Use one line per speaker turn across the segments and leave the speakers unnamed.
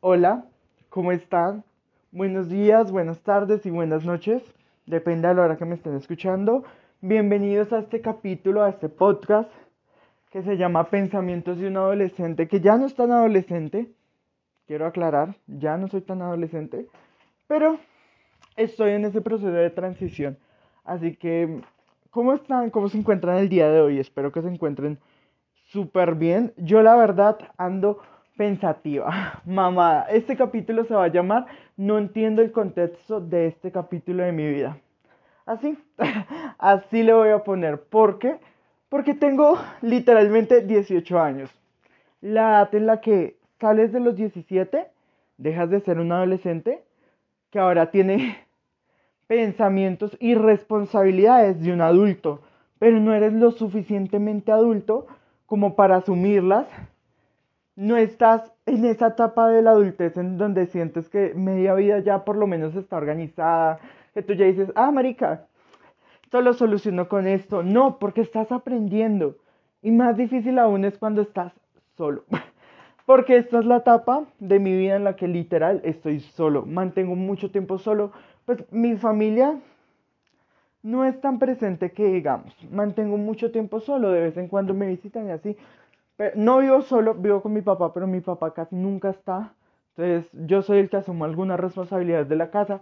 Hola, ¿cómo están? Buenos días, buenas tardes y buenas noches. Depende de la hora que me estén escuchando. Bienvenidos a este capítulo, a este podcast que se llama Pensamientos de un adolescente, que ya no es tan adolescente. Quiero aclarar, ya no soy tan adolescente, pero estoy en ese proceso de transición. Así que, ¿cómo están? ¿Cómo se encuentran el día de hoy? Espero que se encuentren súper bien. Yo la verdad ando pensativa. Mamá, este capítulo se va a llamar No entiendo el contexto de este capítulo de mi vida. Así, así le voy a poner. ¿Por qué? Porque tengo literalmente 18 años. La edad en la que sales de los 17, dejas de ser un adolescente que ahora tiene pensamientos y responsabilidades de un adulto, pero no eres lo suficientemente adulto como para asumirlas. No estás en esa etapa de la adultez en donde sientes que media vida ya por lo menos está organizada, que tú ya dices, ah, marica, esto soluciono con esto. No, porque estás aprendiendo. Y más difícil aún es cuando estás solo. Porque esta es la etapa de mi vida en la que literal estoy solo. Mantengo mucho tiempo solo. Pues mi familia no es tan presente que digamos. Mantengo mucho tiempo solo. De vez en cuando me visitan y así. No vivo solo, vivo con mi papá, pero mi papá casi nunca está. Entonces yo soy el que asumo algunas responsabilidades de la casa.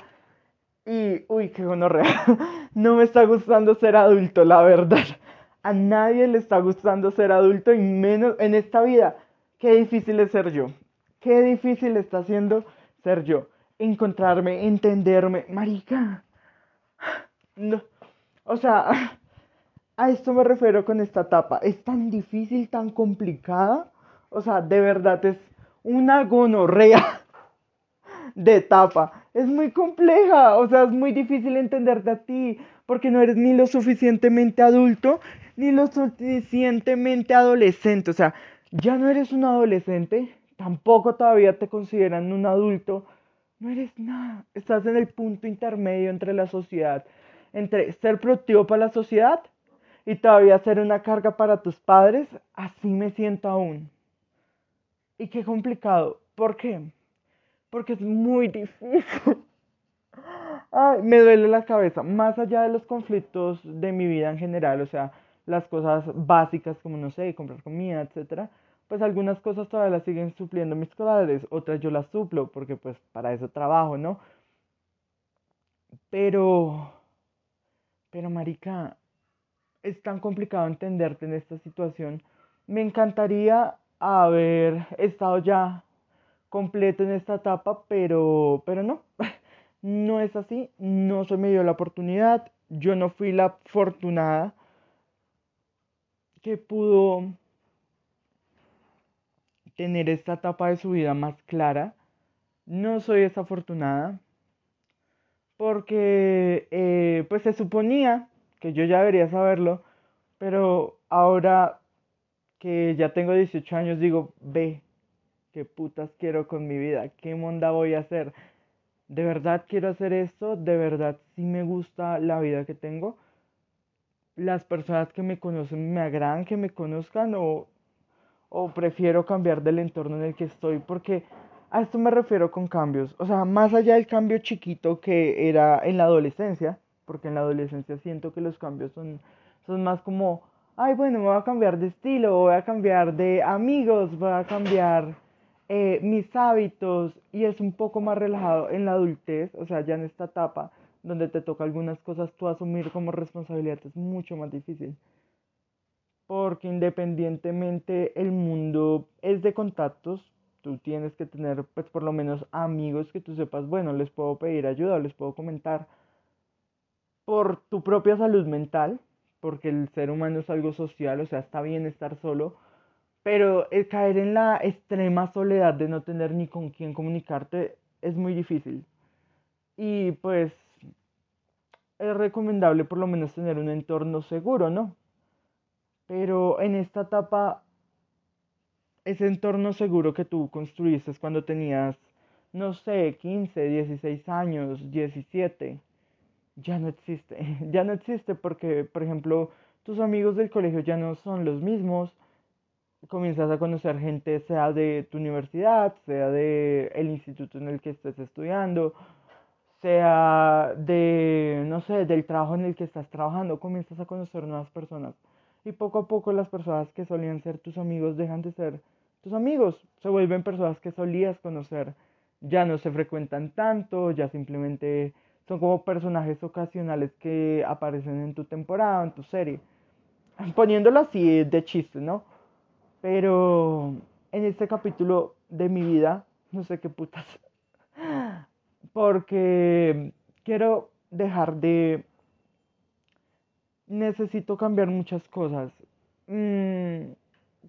Y, uy, qué gonorrea. No me está gustando ser adulto, la verdad. A nadie le está gustando ser adulto y menos en esta vida qué difícil es ser yo. Qué difícil está siendo ser yo. Encontrarme, entenderme. Marica. No. O sea, a esto me refiero con esta etapa. Es tan difícil, tan complicada. O sea, de verdad es una gonorrea de etapa. Es muy compleja. O sea, es muy difícil entenderte a ti. Porque no eres ni lo suficientemente adulto ni lo suficientemente adolescente. O sea, ya no eres un adolescente, tampoco todavía te consideran un adulto, no eres nada, estás en el punto intermedio entre la sociedad, entre ser productivo para la sociedad y todavía ser una carga para tus padres, así me siento aún. Y qué complicado, ¿por qué? Porque es muy difícil. Ay, me duele la cabeza, más allá de los conflictos de mi vida en general, o sea, las cosas básicas como, no sé, comprar comida, etcétera, pues algunas cosas todavía las siguen supliendo mis padres, otras yo las suplo porque pues para eso trabajo, ¿no? Pero, pero marica, es tan complicado entenderte en esta situación. Me encantaría haber estado ya completo en esta etapa, pero, pero no, no es así, no se me dio la oportunidad, yo no fui la afortunada que pudo tener esta etapa de su vida más clara. No soy desafortunada porque eh, pues se suponía que yo ya debería saberlo, pero ahora que ya tengo 18 años digo, ve, qué putas quiero con mi vida, qué monda voy a hacer. ¿De verdad quiero hacer esto? ¿De verdad sí me gusta la vida que tengo? las personas que me conocen me agradan que me conozcan o, o prefiero cambiar del entorno en el que estoy porque a esto me refiero con cambios. O sea, más allá del cambio chiquito que era en la adolescencia, porque en la adolescencia siento que los cambios son, son más como, ay, bueno, me voy a cambiar de estilo, voy a cambiar de amigos, voy a cambiar eh, mis hábitos y es un poco más relajado en la adultez, o sea, ya en esta etapa donde te toca algunas cosas tú asumir como responsabilidad es mucho más difícil. Porque independientemente el mundo es de contactos, tú tienes que tener pues por lo menos amigos que tú sepas, bueno, les puedo pedir ayuda, les puedo comentar por tu propia salud mental, porque el ser humano es algo social, o sea, está bien estar solo, pero el caer en la extrema soledad de no tener ni con quién comunicarte es muy difícil. Y pues es recomendable por lo menos tener un entorno seguro, ¿no? Pero en esta etapa, ese entorno seguro que tú construiste cuando tenías, no sé, 15, 16 años, 17, ya no existe. Ya no existe porque, por ejemplo, tus amigos del colegio ya no son los mismos. comienzas a conocer gente, sea de tu universidad, sea de el instituto en el que estés estudiando, sea de, no sé, del trabajo en el que estás trabajando, comienzas a conocer nuevas personas. Y poco a poco las personas que solían ser tus amigos dejan de ser tus amigos, se vuelven personas que solías conocer, ya no se frecuentan tanto, ya simplemente son como personajes ocasionales que aparecen en tu temporada, en tu serie. Poniéndolo así de chiste, ¿no? Pero en este capítulo de mi vida, no sé qué putas, porque quiero dejar de... Necesito cambiar muchas cosas. Mm,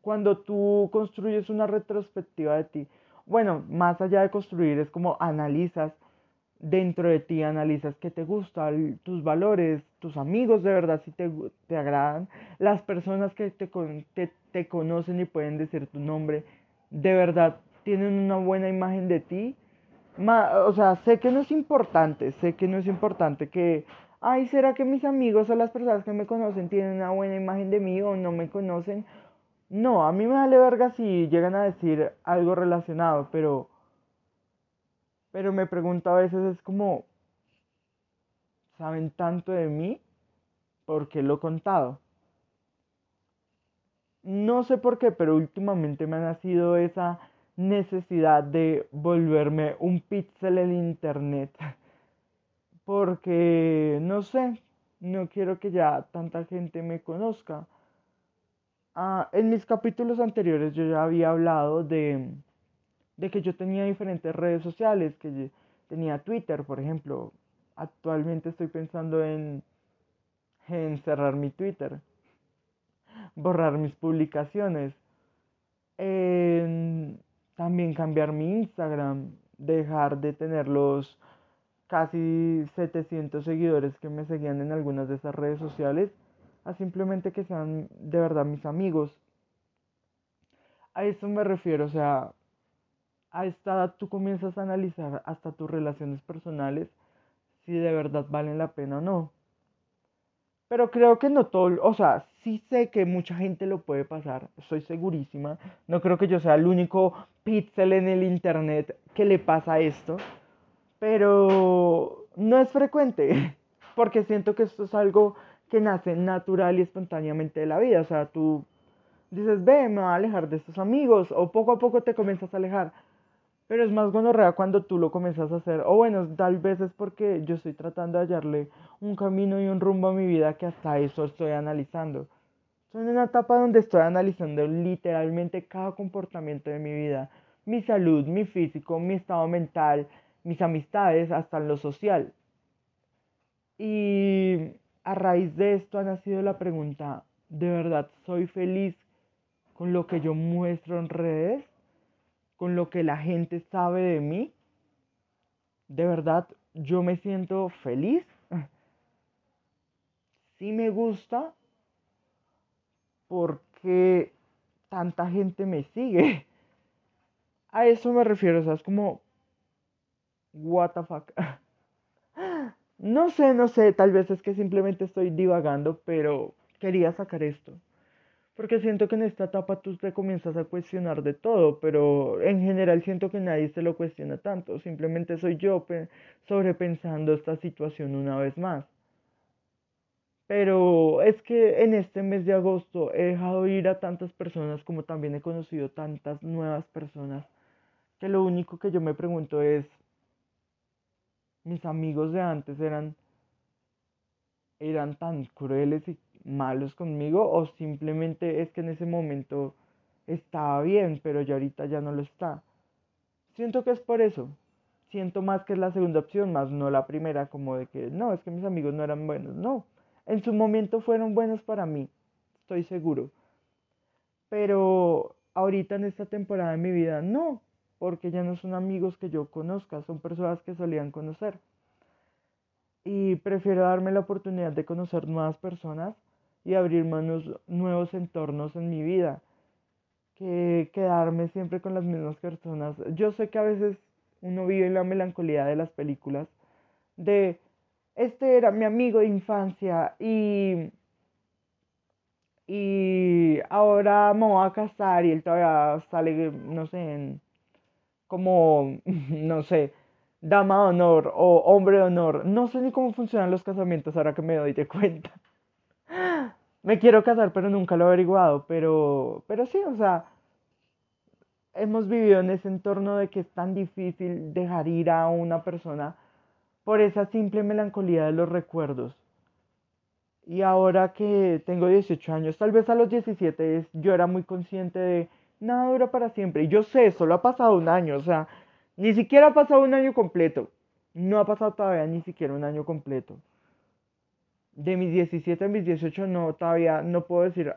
cuando tú construyes una retrospectiva de ti, bueno, más allá de construir, es como analizas dentro de ti, analizas qué te gusta, tus valores, tus amigos de verdad si te, te agradan, las personas que te, te, te conocen y pueden decir tu nombre, de verdad tienen una buena imagen de ti. o sea, sé que no es importante, sé que no es importante que, ay, ¿será que mis amigos o las personas que me conocen tienen una buena imagen de mí o no me conocen? No, a mí me vale verga si llegan a decir algo relacionado, pero pero me pregunto a veces es como, ¿saben tanto de mí? Porque lo he contado. No sé por qué, pero últimamente me ha nacido esa necesidad de volverme un pixel en internet. Porque, no sé, no quiero que ya tanta gente me conozca. Ah, en mis capítulos anteriores yo ya había hablado de de que yo tenía diferentes redes sociales, que tenía Twitter, por ejemplo. Actualmente estoy pensando en, en cerrar mi Twitter, borrar mis publicaciones, también cambiar mi Instagram, dejar de tener los casi 700 seguidores que me seguían en algunas de esas redes sociales, a simplemente que sean de verdad mis amigos. A eso me refiero, o sea, a esta edad tú comienzas a analizar hasta tus relaciones personales si de verdad valen la pena o no. Pero creo que no todo, o sea, sí sé que mucha gente lo puede pasar, estoy segurísima. No creo que yo sea el único pixel en el internet que le pasa esto. Pero no es frecuente, porque siento que esto es algo que nace natural y espontáneamente de la vida. O sea, tú dices, ve, me voy a alejar de estos amigos, o poco a poco te comienzas a alejar. Pero es más gonorrea cuando tú lo comienzas a hacer. O bueno, tal vez es porque yo estoy tratando de hallarle un camino y un rumbo a mi vida que hasta eso estoy analizando. Estoy en una etapa donde estoy analizando literalmente cada comportamiento de mi vida. Mi salud, mi físico, mi estado mental, mis amistades, hasta lo social. Y a raíz de esto ha nacido la pregunta, ¿de verdad soy feliz con lo que yo muestro en redes? Con lo que la gente sabe de mí, de verdad yo me siento feliz. Sí me gusta porque tanta gente me sigue. A eso me refiero, o sea, es como, what the fuck. No sé, no sé, tal vez es que simplemente estoy divagando, pero quería sacar esto. Porque siento que en esta etapa tú te comienzas a cuestionar de todo, pero en general siento que nadie se lo cuestiona tanto. Simplemente soy yo sobrepensando esta situación una vez más. Pero es que en este mes de agosto he dejado ir a tantas personas como también he conocido tantas nuevas personas que lo único que yo me pregunto es, mis amigos de antes eran, eran tan crueles y malos conmigo o simplemente es que en ese momento estaba bien, pero ya ahorita ya no lo está. Siento que es por eso. Siento más que es la segunda opción, más no la primera, como de que no, es que mis amigos no eran buenos. No, en su momento fueron buenos para mí, estoy seguro. Pero ahorita en esta temporada de mi vida no, porque ya no son amigos que yo conozca, son personas que solían conocer. Y prefiero darme la oportunidad de conocer nuevas personas y abrir manos, nuevos entornos en mi vida que quedarme siempre con las mismas personas. Yo sé que a veces uno vive en la melancolía de las películas, de este era mi amigo de infancia y Y ahora me voy a casar y él todavía sale, no sé, como, no sé, dama de honor o hombre de honor. No sé ni cómo funcionan los casamientos ahora que me doy de cuenta. Me quiero casar, pero nunca lo he averiguado. Pero, pero sí, o sea, hemos vivido en ese entorno de que es tan difícil dejar ir a una persona por esa simple melancolía de los recuerdos. Y ahora que tengo 18 años, tal vez a los 17 yo era muy consciente de nada dura para siempre. Y yo sé, solo ha pasado un año, o sea, ni siquiera ha pasado un año completo. No ha pasado todavía ni siquiera un año completo. De mis 17 a mis 18 no, todavía no puedo decir...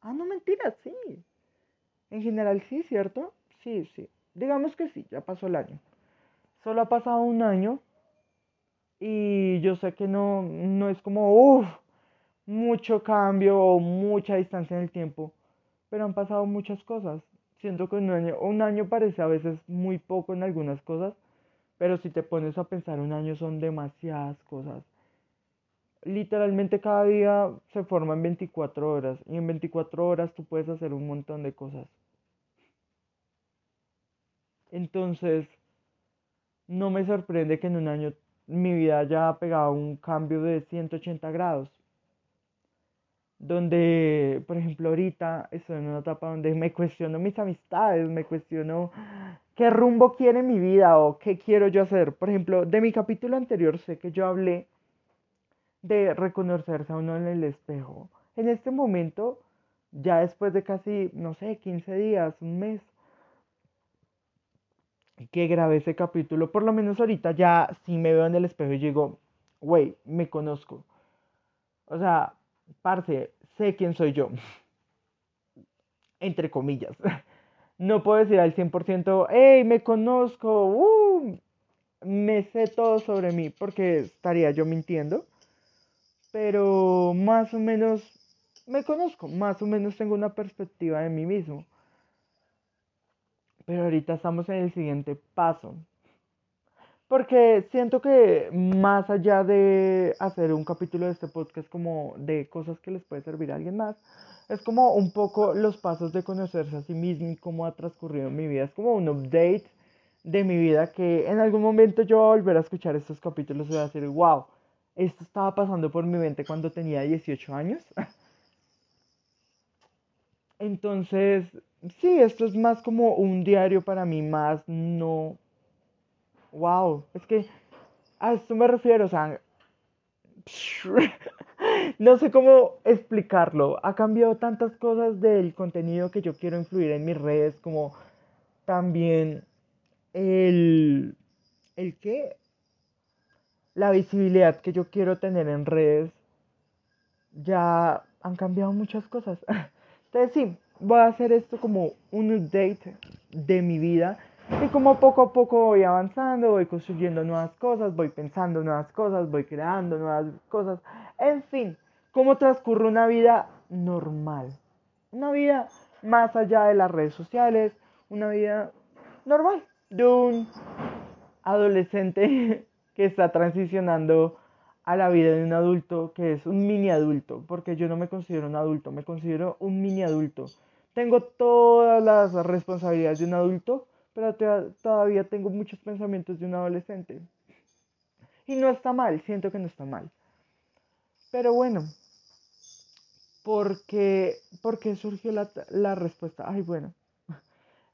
Ah, no, mentira, sí. En general sí, ¿cierto? Sí, sí. Digamos que sí, ya pasó el año. Solo ha pasado un año y yo sé que no, no es como, uff, mucho cambio o mucha distancia en el tiempo, pero han pasado muchas cosas. Siento que un año, un año parece a veces muy poco en algunas cosas, pero si te pones a pensar, un año son demasiadas cosas. Literalmente cada día se forman 24 horas y en 24 horas tú puedes hacer un montón de cosas. Entonces, no me sorprende que en un año mi vida haya pegado un cambio de 180 grados. Donde, por ejemplo, ahorita estoy en una etapa donde me cuestiono mis amistades, me cuestiono qué rumbo quiere mi vida o qué quiero yo hacer. Por ejemplo, de mi capítulo anterior sé que yo hablé de reconocerse a uno en el espejo. En este momento, ya después de casi, no sé, 15 días, un mes, que grabé ese capítulo, por lo menos ahorita ya si me veo en el espejo y digo, güey, me conozco. O sea, parce, sé quién soy yo. Entre comillas. No puedo decir al 100%, hey, me conozco, uh, me sé todo sobre mí, porque estaría yo mintiendo. Pero más o menos me conozco, más o menos tengo una perspectiva de mí mismo. Pero ahorita estamos en el siguiente paso. Porque siento que más allá de hacer un capítulo de este podcast como de cosas que les puede servir a alguien más, es como un poco los pasos de conocerse a sí mismo y cómo ha transcurrido mi vida. Es como un update de mi vida que en algún momento yo voy a volver a escuchar estos capítulos y voy a decir, wow, esto estaba pasando por mi mente cuando tenía 18 años. Entonces, sí, esto es más como un diario para mí, más no... Wow, es que a esto me refiero, o sea... no sé cómo explicarlo. Ha cambiado tantas cosas del contenido que yo quiero influir en mis redes, como también el... ¿El qué? La visibilidad que yo quiero tener en redes. Ya han cambiado muchas cosas. Entonces sí, voy a hacer esto como un update de mi vida y como poco a poco voy avanzando, voy construyendo nuevas cosas, voy pensando nuevas cosas, voy creando nuevas cosas. En fin, cómo transcurre una vida normal. Una vida más allá de las redes sociales, una vida normal de un adolescente que está transicionando a la vida de un adulto que es un mini adulto, porque yo no me considero un adulto, me considero un mini adulto. Tengo todas las responsabilidades de un adulto, pero todavía tengo muchos pensamientos de un adolescente. Y no está mal, siento que no está mal. Pero bueno, porque, porque surgió la, la respuesta. Ay, bueno,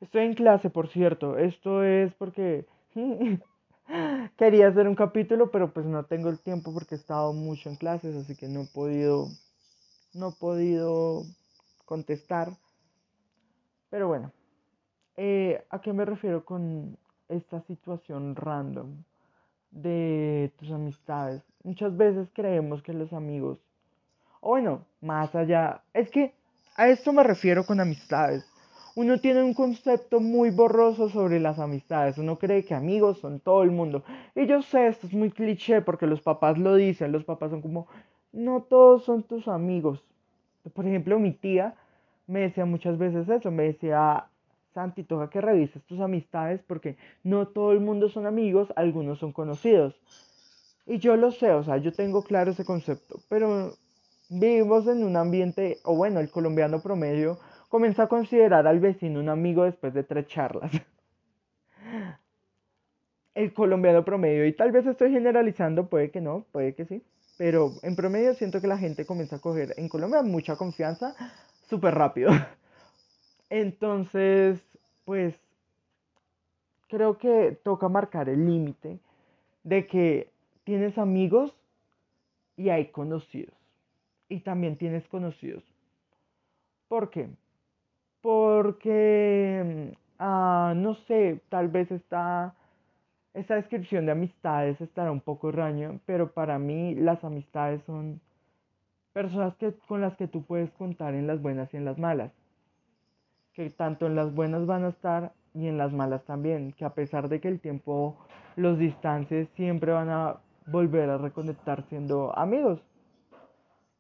estoy en clase, por cierto. Esto es porque Quería hacer un capítulo, pero pues no tengo el tiempo porque he estado mucho en clases, así que no he podido, no he podido contestar. Pero bueno, eh, ¿a qué me refiero con esta situación random de tus amistades? Muchas veces creemos que los amigos, o bueno, más allá, es que a esto me refiero con amistades uno tiene un concepto muy borroso sobre las amistades. Uno cree que amigos son todo el mundo. Y yo sé, esto es muy cliché porque los papás lo dicen. Los papás son como, no todos son tus amigos. Por ejemplo, mi tía me decía muchas veces eso. Me decía, Santi, toca que revises tus amistades porque no todo el mundo son amigos, algunos son conocidos. Y yo lo sé, o sea, yo tengo claro ese concepto. Pero vivimos en un ambiente, o bueno, el colombiano promedio comienza a considerar al vecino un amigo después de tres charlas. el colombiano promedio, y tal vez estoy generalizando, puede que no, puede que sí, pero en promedio siento que la gente comienza a coger en Colombia mucha confianza súper rápido. Entonces, pues creo que toca marcar el límite de que tienes amigos y hay conocidos. Y también tienes conocidos. ¿Por qué? Porque, ah, no sé, tal vez está, esta descripción de amistades estará un poco raño, pero para mí las amistades son personas que, con las que tú puedes contar en las buenas y en las malas. Que tanto en las buenas van a estar y en las malas también. Que a pesar de que el tiempo los distancies, siempre van a volver a reconectar siendo amigos.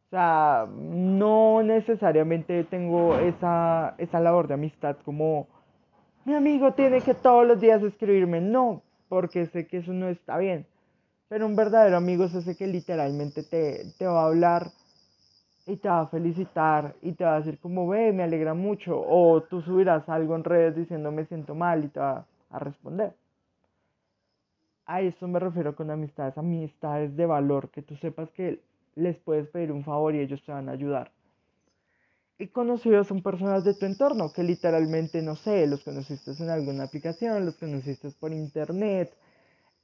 O sea, no necesariamente tengo esa, esa labor de amistad como mi amigo tiene que todos los días escribirme. No, porque sé que eso no está bien. Pero un verdadero amigo es ese que literalmente te, te va a hablar y te va a felicitar y te va a decir como ve, me alegra mucho. O tú subirás algo en redes diciendo me siento mal y te va a responder. A eso me refiero con amistades, amistades de valor, que tú sepas que les puedes pedir un favor y ellos te van a ayudar. Y conocidos son personas de tu entorno, que literalmente, no sé, los conociste en alguna aplicación, los conociste por internet,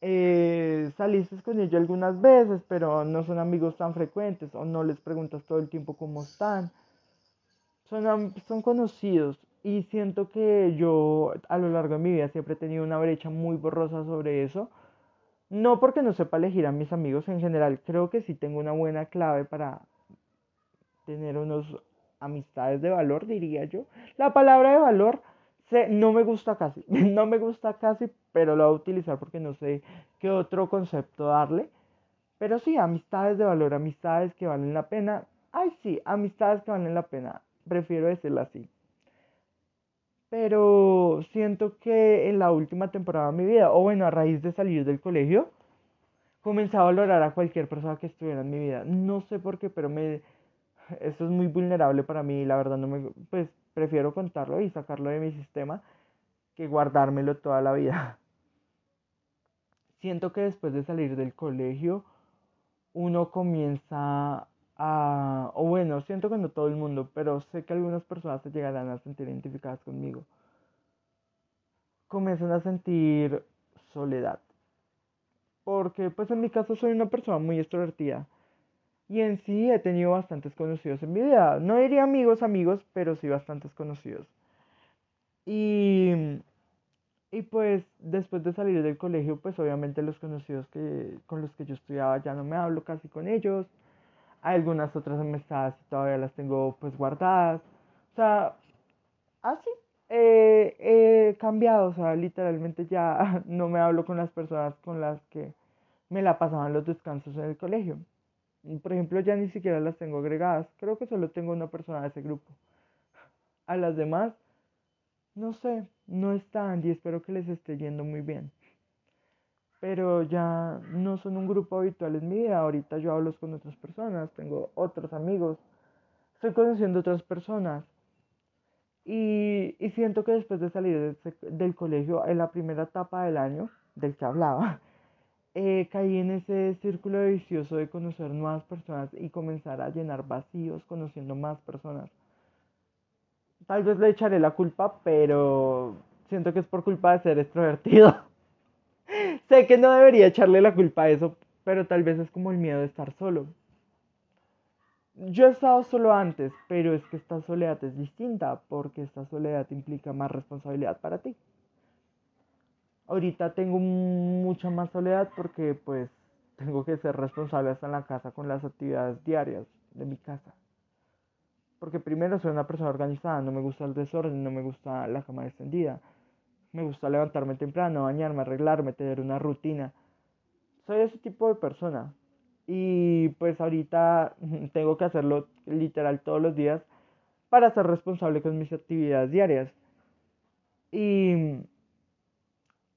eh, saliste con ellos algunas veces, pero no son amigos tan frecuentes o no les preguntas todo el tiempo cómo están. Son, son conocidos y siento que yo a lo largo de mi vida siempre he tenido una brecha muy borrosa sobre eso no porque no sepa elegir a mis amigos en general, creo que sí tengo una buena clave para tener unos amistades de valor, diría yo. La palabra de valor se, no me gusta casi, no me gusta casi, pero lo voy a utilizar porque no sé qué otro concepto darle. Pero sí, amistades de valor, amistades que valen la pena. Ay, sí, amistades que valen la pena. Prefiero decirlo así pero siento que en la última temporada de mi vida, o bueno, a raíz de salir del colegio, comencé a valorar a cualquier persona que estuviera en mi vida. No sé por qué, pero me eso es muy vulnerable para mí, la verdad no me pues prefiero contarlo y sacarlo de mi sistema que guardármelo toda la vida. Siento que después de salir del colegio uno comienza o bueno, siento que no todo el mundo, pero sé que algunas personas se llegarán a sentir identificadas conmigo. Comienzan a sentir soledad. Porque pues en mi caso soy una persona muy extrovertida. Y en sí he tenido bastantes conocidos en mi vida. No diría amigos, amigos, pero sí bastantes conocidos. Y, y pues después de salir del colegio, pues obviamente los conocidos que, con los que yo estudiaba ya no me hablo casi con ellos algunas otras amistades todavía las tengo pues guardadas. O sea, así he cambiado, o sea, literalmente ya no me hablo con las personas con las que me la pasaban los descansos en el colegio. Por ejemplo, ya ni siquiera las tengo agregadas. Creo que solo tengo una persona de ese grupo. A las demás, no sé, no están y espero que les esté yendo muy bien pero ya no son un grupo habitual en mi vida. Ahorita yo hablo con otras personas, tengo otros amigos, estoy conociendo otras personas. Y, siento que después de salir del colegio, en la primera etapa del año, del que hablaba, eh, caí en ese círculo vicioso de conocer nuevas personas y comenzar a llenar vacíos conociendo más personas. Tal vez le echaré la culpa, pero siento que es por culpa de ser extrovertido. sé que no debería echarle la culpa a eso, pero tal vez es como el miedo de estar solo. Yo he estado solo antes, pero es que esta soledad es distinta porque esta soledad implica más responsabilidad para ti. Ahorita tengo mucha más soledad porque pues tengo que ser responsable hasta en la casa con las actividades diarias de mi casa. Porque primero soy una persona organizada, no me gusta el desorden, no me gusta la cama extendida me gusta levantarme temprano, bañarme, arreglarme, tener una rutina. Soy ese tipo de persona. Y pues ahorita tengo que hacerlo literal todos los días para ser responsable con mis actividades diarias. Y,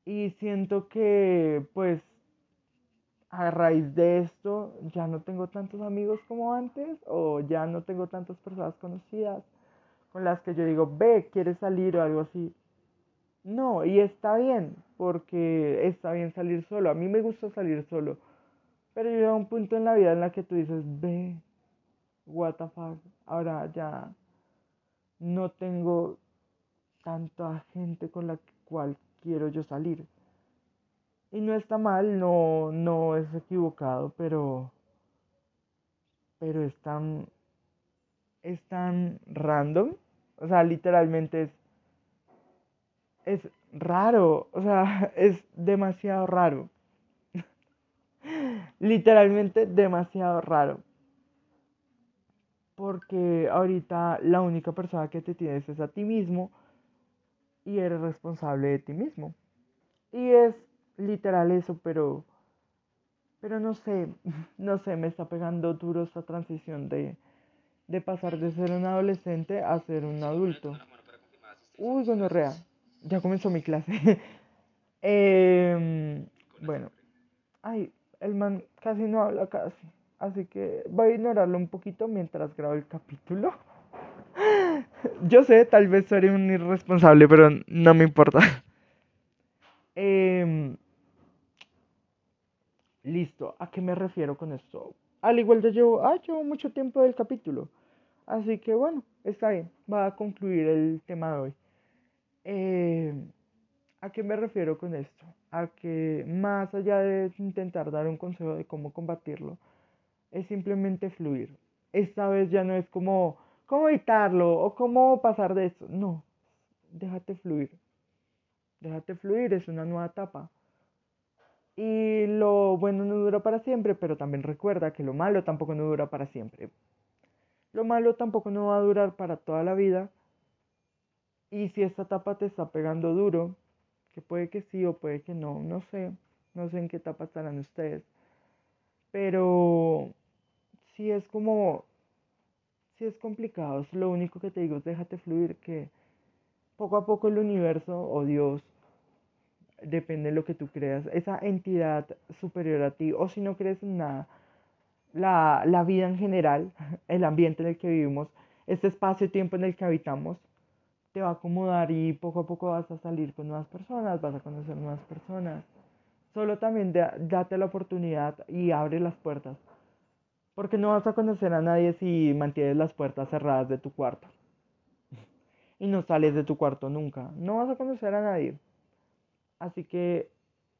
y siento que pues a raíz de esto ya no tengo tantos amigos como antes o ya no tengo tantas personas conocidas con las que yo digo, ve, ¿quieres salir o algo así? No, y está bien, porque está bien salir solo. A mí me gusta salir solo. Pero llega un punto en la vida en la que tú dices, ve, what the fuck, ahora ya no tengo tanta gente con la cual quiero yo salir. Y no está mal, no, no es equivocado, pero, pero es tan, es tan random. O sea, literalmente es, es raro, o sea, es demasiado raro. literalmente demasiado raro. Porque ahorita la única persona que te tienes es a ti mismo y eres responsable de ti mismo. Y es literal eso, pero pero no sé, no sé, me está pegando duro esta transición de, de pasar de ser un adolescente a ser un adulto. Uy, gonorrea, ya comenzó mi clase. eh, bueno, ay, el man casi no habla casi, así que voy a ignorarlo un poquito mientras grabo el capítulo. Yo sé, tal vez seré un irresponsable, pero no me importa. Eh, listo, ¿a qué me refiero con esto? Al igual de llevo, ah, llevo mucho tiempo del capítulo. Así que bueno, está bien, va a concluir el tema de hoy. Eh, ¿A qué me refiero con esto? A que más allá de intentar dar un consejo de cómo combatirlo, es simplemente fluir. Esta vez ya no es como cómo evitarlo o cómo pasar de esto. No, déjate fluir. Déjate fluir, es una nueva etapa. Y lo bueno no dura para siempre, pero también recuerda que lo malo tampoco no dura para siempre. Lo malo tampoco no va a durar para toda la vida. Y si esta etapa te está pegando duro, que puede que sí o puede que no, no sé, no sé en qué etapa estarán ustedes. Pero si es como, si es complicado, lo único que te digo es déjate fluir, que poco a poco el universo o Dios depende de lo que tú creas, esa entidad superior a ti, o si no crees en nada, la, la vida en general, el ambiente en el que vivimos, este espacio-tiempo en el que habitamos, te va a acomodar y poco a poco vas a salir con nuevas personas, vas a conocer nuevas personas. Solo también date la oportunidad y abre las puertas. Porque no vas a conocer a nadie si mantienes las puertas cerradas de tu cuarto. Y no sales de tu cuarto nunca. No vas a conocer a nadie. Así que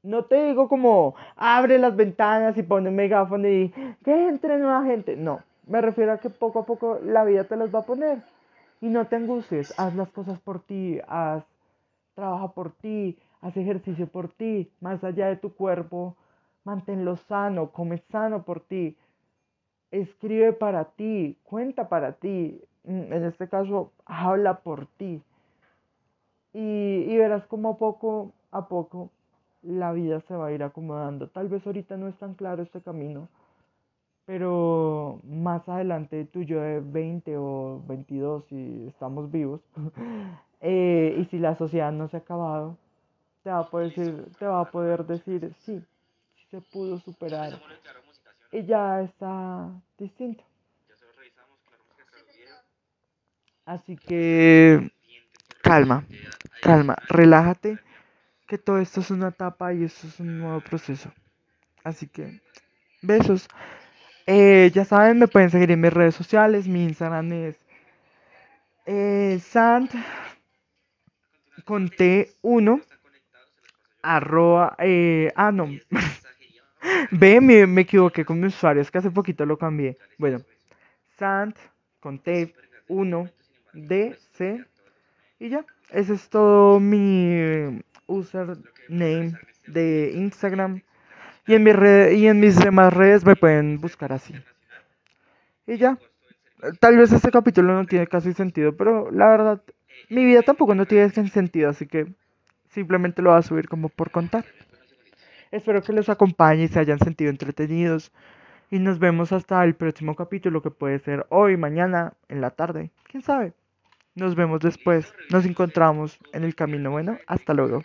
no te digo como abre las ventanas y pone un megáfono y que entre nueva gente. No, me refiero a que poco a poco la vida te las va a poner. Y no te angusties, haz las cosas por ti, haz, trabaja por ti, haz ejercicio por ti, más allá de tu cuerpo, manténlo sano, come sano por ti, escribe para ti, cuenta para ti, mm, en este caso, habla por ti. Y, y verás como poco a poco la vida se va a ir acomodando. Tal vez ahorita no es tan claro este camino, pero más adelante tú yo de 20 o 22 si estamos vivos eh, y si la sociedad no se ha acabado, te va a poder decir, te va a poder decir sí, se pudo superar y ya está distinto. Así que calma, calma, relájate que todo esto es una etapa y esto es un nuevo proceso. Así que, besos. Eh, ya saben, me pueden seguir en mis redes sociales. Mi Instagram es eh, sant con T1 arroba eh, ah no ve me, me, equivoqué con mi usuario es que hace poquito lo cambié bueno sant con T1 DC y ya ese es todo mi username de Instagram. Y en, mi red, y en mis demás redes me pueden buscar así. Y ya. Tal vez este capítulo no tiene casi sentido, pero la verdad, mi vida tampoco no tiene sentido, así que simplemente lo voy a subir como por contar. Espero que les acompañe y se hayan sentido entretenidos. Y nos vemos hasta el próximo capítulo que puede ser hoy, mañana, en la tarde. ¿Quién sabe? Nos vemos después. Nos encontramos en el camino. Bueno, hasta luego.